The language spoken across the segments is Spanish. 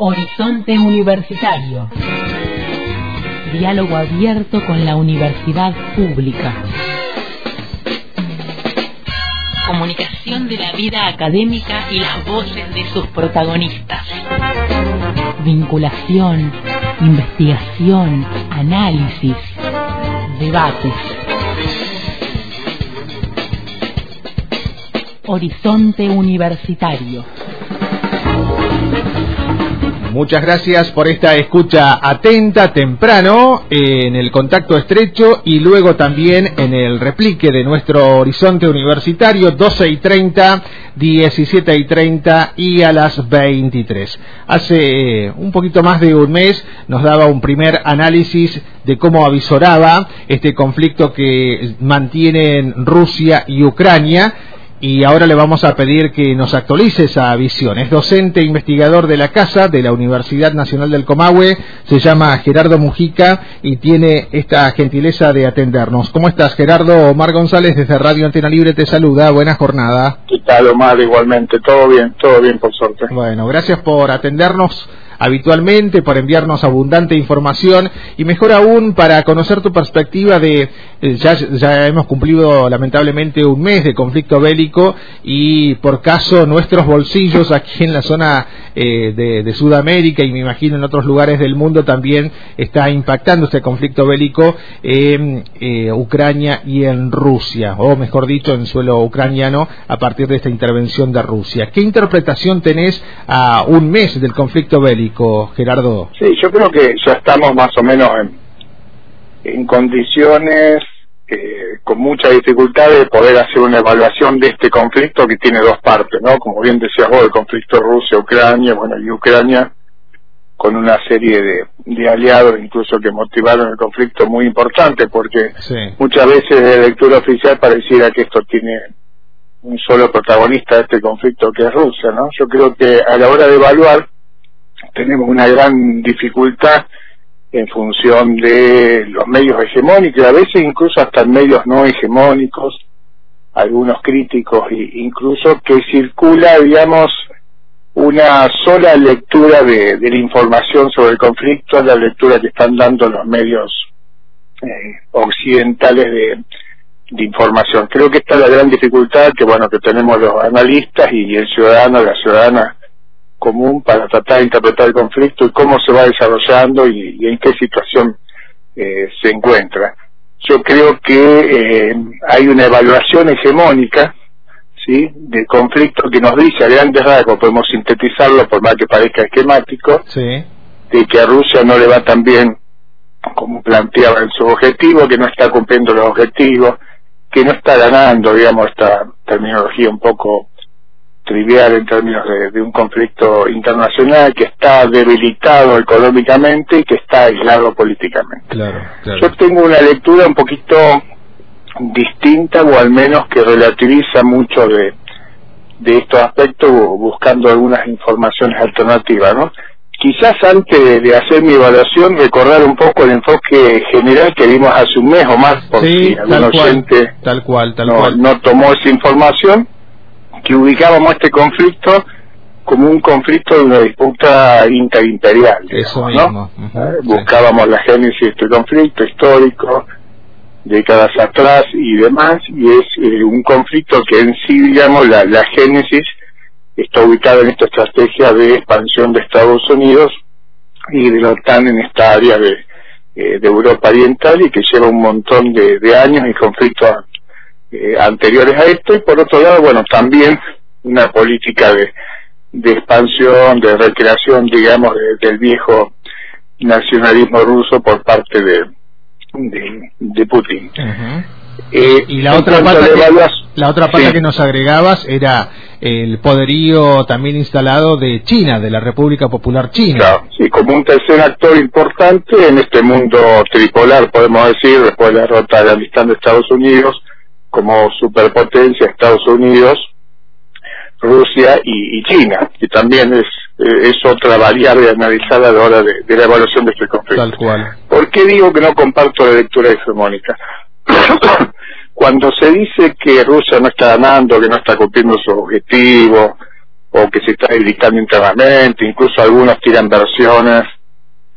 Horizonte Universitario. Diálogo abierto con la universidad pública. Comunicación de la vida académica y las voces de sus protagonistas. Vinculación, investigación, análisis, debates. Horizonte Universitario. Muchas gracias por esta escucha atenta, temprano, en el contacto estrecho y luego también en el replique de nuestro horizonte universitario, 12 y 30, 17 y 30 y a las 23. Hace eh, un poquito más de un mes nos daba un primer análisis de cómo avisoraba este conflicto que mantienen Rusia y Ucrania y ahora le vamos a pedir que nos actualice esa visión. Es docente e investigador de la Casa de la Universidad Nacional del Comahue, se llama Gerardo Mujica y tiene esta gentileza de atendernos. ¿Cómo estás, Gerardo? Omar González desde Radio Antena Libre te saluda. Buena jornada. ¿Qué tal, Omar? Igualmente, todo bien, todo bien, por suerte. Bueno, gracias por atendernos habitualmente, por enviarnos abundante información y mejor aún para conocer tu perspectiva de, eh, ya, hemos cumplido lamentablemente un mes de conflicto bélico y por caso nuestros bolsillos aquí en la zona eh, de, de, Sudamérica y me imagino en otros lugares del mundo también está impactando este conflicto bélico en eh, Ucrania y en Rusia, o mejor dicho, en suelo ucraniano a partir de esta intervención de Rusia. ¿Qué interpretación tenés a un mes del conflicto bélico? Gerardo? Sí, yo creo que ya estamos más o menos en, condiciones eh, con mucha dificultad de poder hacer una evaluación de este conflicto que tiene dos partes, ¿no? Como bien decías vos, el conflicto Rusia-Ucrania, bueno, y Ucrania con una serie de, aliados incluso que motivaron el conflicto muy importante porque muchas veces de lectura oficial pareciera que esto tiene un solo protagonista de este conflicto que es Rusia, ¿no? Yo creo que a la hora de evaluar tenemos una gran dificultad en función de los medios hegemónicos, a veces incluso hasta medios no hegemónicos, algunos críticos incluso que circula, digamos, una sola lectura de, la información sobre el conflicto, la lectura que están dando los medios eh, occidentales de, información. Creo que esta es la gran dificultad que bueno que tenemos los analistas y el ciudadano, la ciudadana común para tratar de interpretar el conflicto y cómo se va desarrollando y, en qué situación eh, se encuentra. Yo creo que eh, hay una evaluación hegemónica ¿sí? del conflicto que nos dice a grandes rasgos, podemos sintetizarlo por más que parezca esquemático, de que a Rusia no le va tan bien como planteaba en su objetivo, que no está cumpliendo los objetivos, que no está ganando, digamos, esta terminología un poco trivial en términos de, un conflicto internacional que está debilitado económicamente y que está aislado políticamente. Yo tengo una lectura un poquito distinta o al menos que relativiza mucho de, de estos aspectos buscando algunas informaciones alternativas, ¿no? Quizás antes de hacer mi evaluación recordar un poco el enfoque general que vimos hace un mes o más, porque sí, algún oyente tal cual, tal cual. no tomó esa información que ubicábamos este conflicto como un conflicto de una disputa interimperial. Eso mismo. Buscábamos la génesis de este conflicto histórico, décadas atrás y demás, y es eh, un conflicto que en sí, digamos, la, la génesis está ubicada en esta estrategia de expansión de Estados Unidos y de la OTAN en esta área de, eh, de Europa Oriental y que lleva un montón de, de años y conflictos eh, anteriores a esto y por otro lado, bueno, también una política de, de expansión, de recreación, digamos, del viejo nacionalismo ruso por parte de, de, Putin. Eh, y la otra, parte que, la otra parte que nos agregabas era el poderío también instalado de China, de la República Popular China. Claro, sí, como un tercer actor importante en este mundo tripolar, podemos decir, después de la derrota de la de Estados Unidos, como superpotencia Estados Unidos, Rusia y, China, que también es, es otra variable analizada a la hora de, la evaluación de este conflicto. Tal cual. ¿Por qué digo que no comparto la lectura hegemónica? Cuando se dice que Rusia no está ganando, que no está cumpliendo su objetivo, o que se está editando internamente, incluso algunos tiran versiones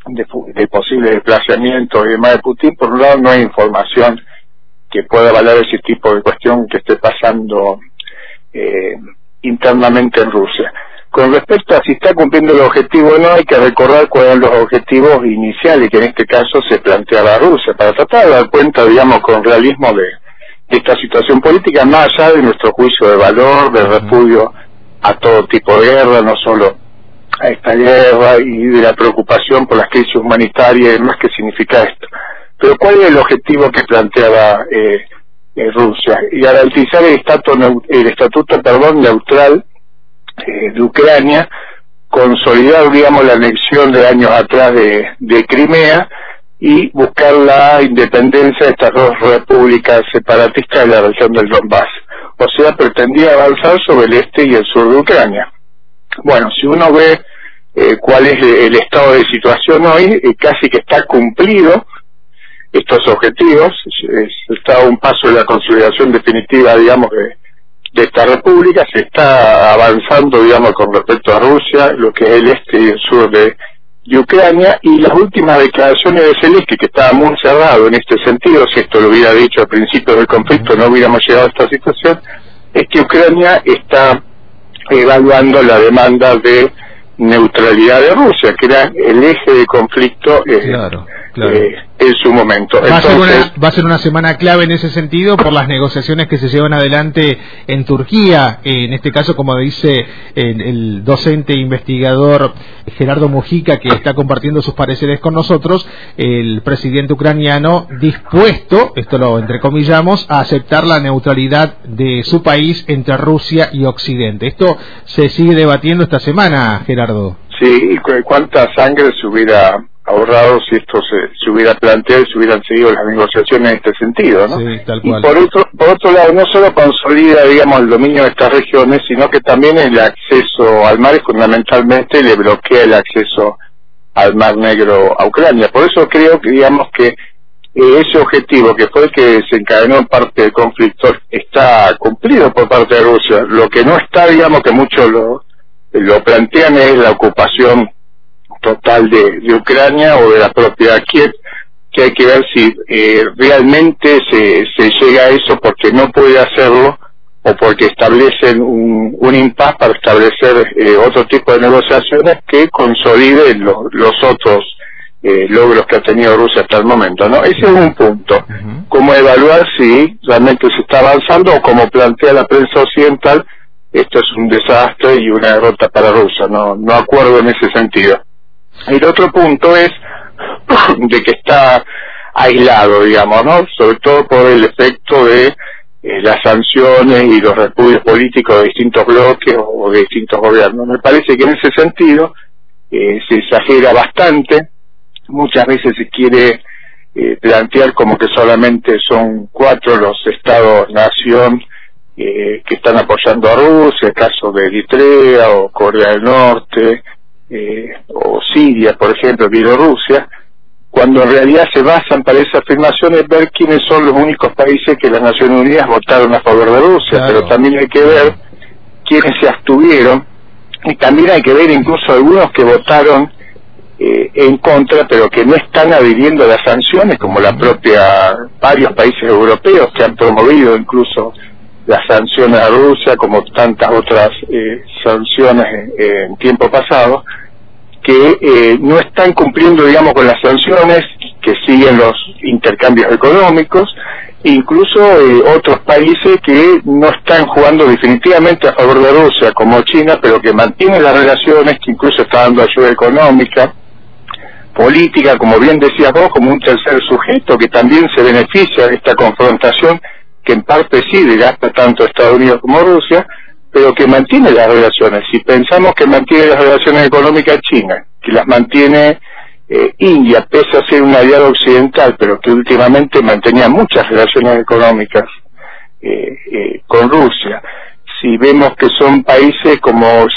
de, de posible desplazamiento y demás de Putin, por un lado no hay información que pueda valer ese tipo de cuestión que esté pasando eh, internamente en Rusia. Con respecto a si está cumpliendo el objetivo o no, hay que recordar cuáles son los objetivos iniciales que en este caso se planteaba Rusia, para tratar de dar cuenta, digamos, con realismo de, esta situación política, más allá de nuestro juicio de valor, de repudio a todo tipo de guerra, no solo a esta guerra y de la preocupación por las crisis humanitarias y demás que significa esto. Pero ¿cuál es el objetivo que planteaba eh, eh Rusia? Garantizar el, estatuto, el estatuto perdón, neutral eh, de Ucrania, consolidar, digamos, la anexión de años atrás de, de Crimea y buscar la independencia de estas dos repúblicas separatistas de la región del Donbass. O sea, pretendía avanzar sobre el este y el sur de Ucrania. Bueno, si uno ve eh, cuál es el estado de situación hoy, eh, casi que está cumplido estos objetivos, está a un paso de la consolidación definitiva, digamos, de, de esta república, se está avanzando, digamos, con respecto a Rusia, lo que es el este y el sur de, Ucrania, y las últimas declaraciones de Zelensky, que estaba muy cerrado en este sentido, si esto lo hubiera dicho al principio del conflicto, no hubiéramos llegado a esta situación, es que Ucrania está evaluando la demanda de neutralidad de Rusia, que era el eje de conflicto eh, claro, eh, en su momento. Va, a ser una, va a ser una semana clave en ese sentido por las negociaciones que se llevan adelante en Turquía, en este caso, como dice el, docente investigador Gerardo Mujica, que está compartiendo sus pareceres con nosotros, el presidente ucraniano dispuesto, esto lo entrecomillamos, a aceptar la neutralidad de su país entre Rusia y Occidente. Esto se sigue debatiendo esta semana, Gerardo. Sí, cuánta sangre se hubiera ahorrado si esto se, hubiera planteado y se hubieran seguido las negociaciones en este sentido, ¿no? Y por otro, por otro lado, no solo consolida, digamos, el dominio de estas regiones, sino que también el acceso al mar y fundamentalmente le bloquea el acceso al Mar Negro a Ucrania. Por eso creo que, digamos, que eh, ese objetivo, que fue el que desencadenó en parte del conflicto, está cumplido por parte de Rusia. Lo que no está, digamos, que muchos lo, lo plantean es la ocupación total de, Ucrania o de la propiedad Kiev, que hay que ver si eh, realmente se, se llega a eso porque no puede hacerlo o porque establecen un, un impas para establecer eh, otro tipo de negociaciones que consoliden los otros eh, logros que ha tenido Rusia hasta el momento, ¿no? Ese es un punto. Cómo evaluar si realmente se está avanzando o como plantea la prensa occidental, esto es un desastre y una derrota para Rusia. No, no acuerdo en ese sentido. El otro punto es de que está aislado, digamos, ¿no? Sobre todo por el efecto de eh, las sanciones y los repudios políticos de distintos bloques o de distintos gobiernos. Me parece que en ese sentido eh, se exagera bastante, muchas veces se quiere eh, plantear como que solamente son cuatro los estados-nación que están apoyando a Rusia, el caso de Eritrea o Corea del Norte, eh, o Siria, por ejemplo, Bielorrusia, cuando en realidad se basan para esa afirmación en ver quiénes son los únicos países que las Naciones Unidas votaron a favor de Rusia, pero también hay que ver quiénes se abstuvieron y también hay que ver incluso algunos que votaron eh, en contra, pero que no están adhiriendo a las sanciones, como la propia varios países europeos que han promovido incluso las sanciones a Rusia, como tantas otras eh, sanciones en tiempo pasado, que eh, no están cumpliendo, digamos, con las sanciones, que siguen los intercambios económicos, incluso eh, otros países que no están jugando definitivamente a favor de Rusia, como China, pero que mantienen las relaciones, que incluso está dando ayuda económica, política, como bien decías vos, como un tercer sujeto que también se beneficia de esta confrontación, que en parte sí gasta tanto Estados Unidos como Rusia, pero que mantiene las relaciones. Si pensamos que mantiene las relaciones económicas China, que las mantiene eh, India, pese a ser un aliado occidental, pero que últimamente mantenía muchas relaciones económicas eh, eh, con Rusia. Si vemos que son países como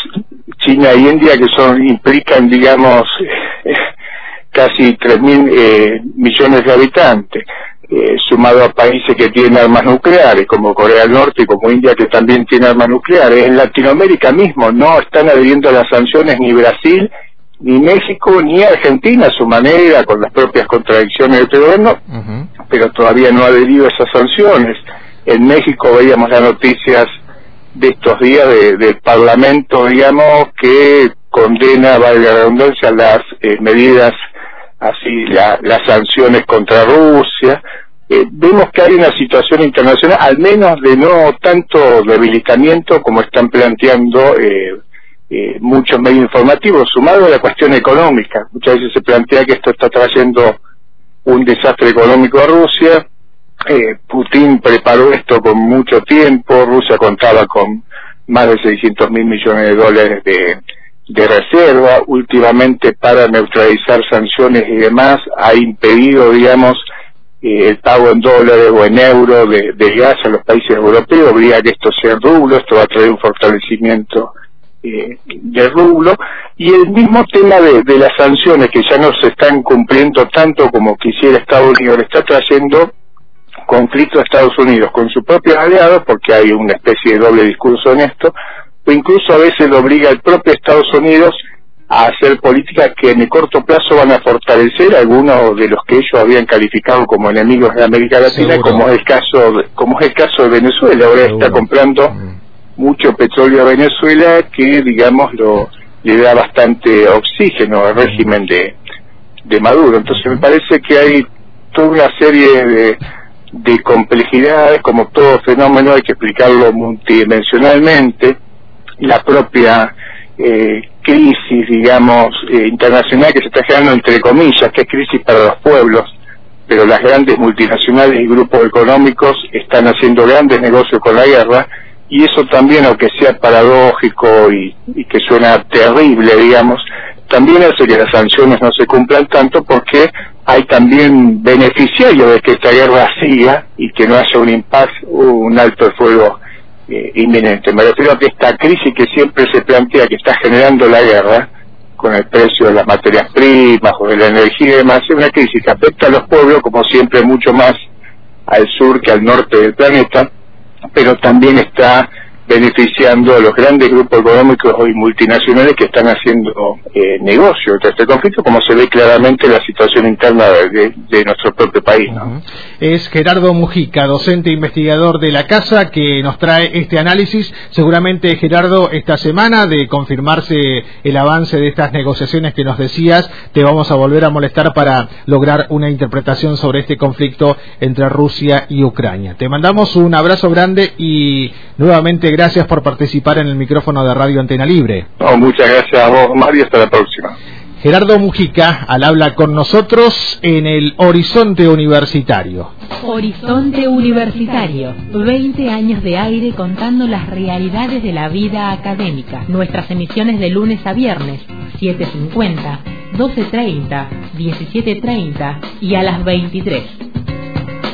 China y India que son implican, digamos, casi tres mil millones de habitantes, eh, sumado a países que tienen armas nucleares, como Corea del Norte y como India, que también tiene armas nucleares. En Latinoamérica mismo no están adheriendo a las sanciones ni Brasil, ni México, ni Argentina a su manera, con las propias contradicciones del gobierno, pero todavía no ha adherido a esas sanciones. En México veíamos las noticias de estos días del Parlamento, digamos, que condena, valga la redundancia, las eh, medidas así las sanciones contra Rusia. Eh, vemos que hay una situación internacional, al menos de no tanto debilitamiento como están planteando eh, eh, muchos medios informativos, sumado a la cuestión económica. Muchas veces se plantea que esto está trayendo un desastre económico a Rusia. Putin preparó esto con mucho tiempo, Rusia contaba con más de 600 mil millones de dólares de reserva últimamente para neutralizar sanciones y demás ha impedido, digamos, el pago en dólares o en euros de, gas a los países europeos, habría que esto sea rublo, esto va a traer un fortalecimiento eh, del rublo, y el mismo tema de, de, las sanciones que ya no se están cumpliendo tanto como quisiera Estados Unidos, le está trayendo conflicto a Estados Unidos con sus propios aliados, porque hay una especie de doble discurso en esto, o incluso a veces lo obliga el propio Estados Unidos a hacer políticas que en el corto plazo van a fortalecer a algunos de los que ellos habían calificado como enemigos de América Latina, como es el caso de, como es el caso de Venezuela. Ahora está comprando mm. mucho petróleo a Venezuela que, digamos, lo le da bastante oxígeno al régimen de, de Maduro. Entonces me parece que hay toda una serie de, de complejidades, como todo fenómeno hay que explicarlo multidimensionalmente la propia eh, crisis, digamos, eh, internacional que se está generando entre comillas, que es crisis para los pueblos, pero las grandes multinacionales y grupos económicos están haciendo grandes negocios con la guerra y eso también, aunque sea paradójico y, que suena terrible, digamos, también hace que las sanciones no se cumplan tanto porque hay también beneficiarios de que esta guerra siga y que no haya un impacto, un alto el fuego eh, inminente. Me refiero a que esta crisis que siempre se plantea que está generando la guerra, con el precio de las materias primas o de la energía y demás, es una crisis que afecta a los pueblos, como siempre, mucho más al sur que al norte del planeta, pero también está beneficiando a los grandes grupos económicos y multinacionales que están haciendo eh, negocio de este conflicto, como se ve claramente en la situación interna de, nuestro propio país. Es Gerardo Mujica, docente e investigador de la Casa, que nos trae este análisis. Seguramente, Gerardo, esta semana, de confirmarse el avance de estas negociaciones que nos decías, te vamos a volver a molestar para lograr una interpretación sobre este conflicto entre Rusia y Ucrania. Te mandamos un abrazo grande y nuevamente gracias por participar en el micrófono de Radio Antena Libre. muchas gracias a vos, Mario, hasta la próxima. Gerardo Mujica al habla con nosotros en el Horizonte Universitario. Horizonte Universitario, 20 años de aire contando las realidades de la vida académica. Nuestras emisiones de lunes a viernes, 7.50, 12.30, 17.30 y a las 23.